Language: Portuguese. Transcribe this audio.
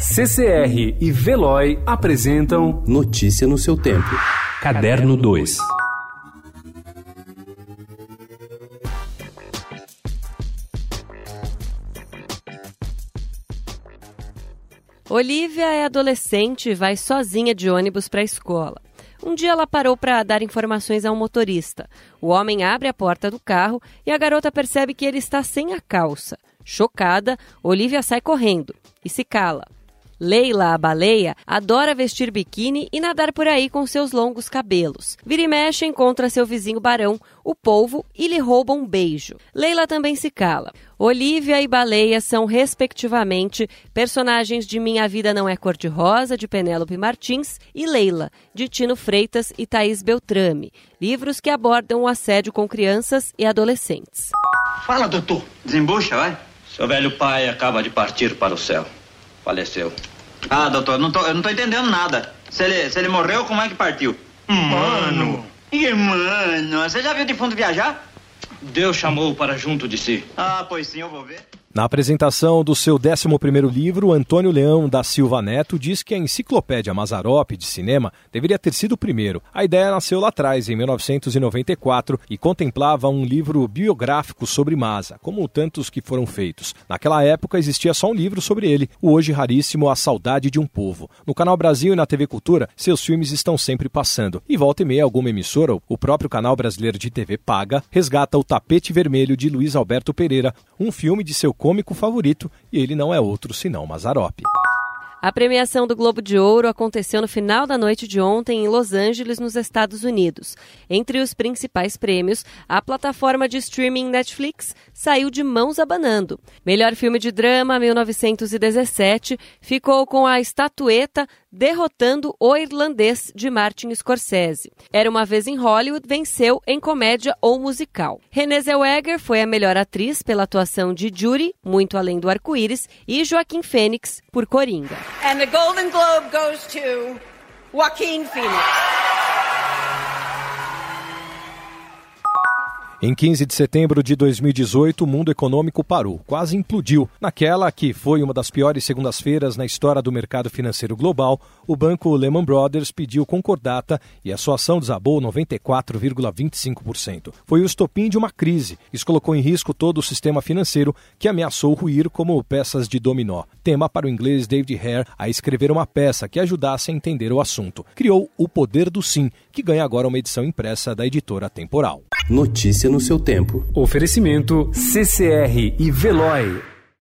CCR e Veloy apresentam Notícia no seu tempo. Caderno 2. Olivia é adolescente e vai sozinha de ônibus para a escola. Um dia ela parou para dar informações a um motorista. O homem abre a porta do carro e a garota percebe que ele está sem a calça. Chocada, Olivia sai correndo e se cala. Leila, a baleia, adora vestir biquíni e nadar por aí com seus longos cabelos. Vira e mexe encontra seu vizinho Barão, o polvo, e lhe rouba um beijo. Leila também se cala. Olivia e Baleia são, respectivamente, personagens de Minha Vida Não É Cor-de-Rosa, de Penélope Martins, e Leila, de Tino Freitas e Thaís Beltrame, livros que abordam o assédio com crianças e adolescentes. Fala, doutor. Desembucha, vai. Seu velho pai acaba de partir para o céu. Faleceu. Ah, doutor, não tô, eu não tô entendendo nada. Se ele, se ele morreu, como é que partiu? Mano. E, mano, você já viu defunto viajar? Deus chamou para junto de si. Ah, pois sim, eu vou ver. Na apresentação do seu 11º livro, Antônio Leão da Silva Neto diz que a enciclopédia Mazarop de cinema deveria ter sido o primeiro. A ideia nasceu lá atrás, em 1994, e contemplava um livro biográfico sobre Maza, como tantos que foram feitos. Naquela época existia só um livro sobre ele, o hoje raríssimo A Saudade de um Povo. No Canal Brasil e na TV Cultura, seus filmes estão sempre passando. E volta e meia alguma emissora, o próprio canal brasileiro de TV paga, resgata O Tapete Vermelho de Luiz Alberto Pereira, um filme de seu cômico favorito, e ele não é outro senão Mazarop. A premiação do Globo de Ouro aconteceu no final da noite de ontem em Los Angeles, nos Estados Unidos. Entre os principais prêmios, a plataforma de streaming Netflix saiu de mãos abanando. Melhor filme de drama 1917 ficou com a estatueta derrotando O Irlandês de Martin Scorsese. Era uma vez em Hollywood venceu em comédia ou musical. Renée Zellweger foi a melhor atriz pela atuação de Judy, muito além do arco-íris, e Joaquim Fênix por Coringa. And the Golden Globe goes to Joaquin Phoenix. Em 15 de setembro de 2018, o mundo econômico parou, quase implodiu. Naquela que foi uma das piores segundas-feiras na história do mercado financeiro global, o banco Lehman Brothers pediu concordata e a sua ação desabou 94,25%. Foi o estopim de uma crise. Isso colocou em risco todo o sistema financeiro que ameaçou ruir como peças de dominó. Tema para o inglês David Hare a escrever uma peça que ajudasse a entender o assunto. Criou O Poder do Sim, que ganha agora uma edição impressa da editora Temporal. Notícia no seu tempo. Oferecimento CCR e Veloy.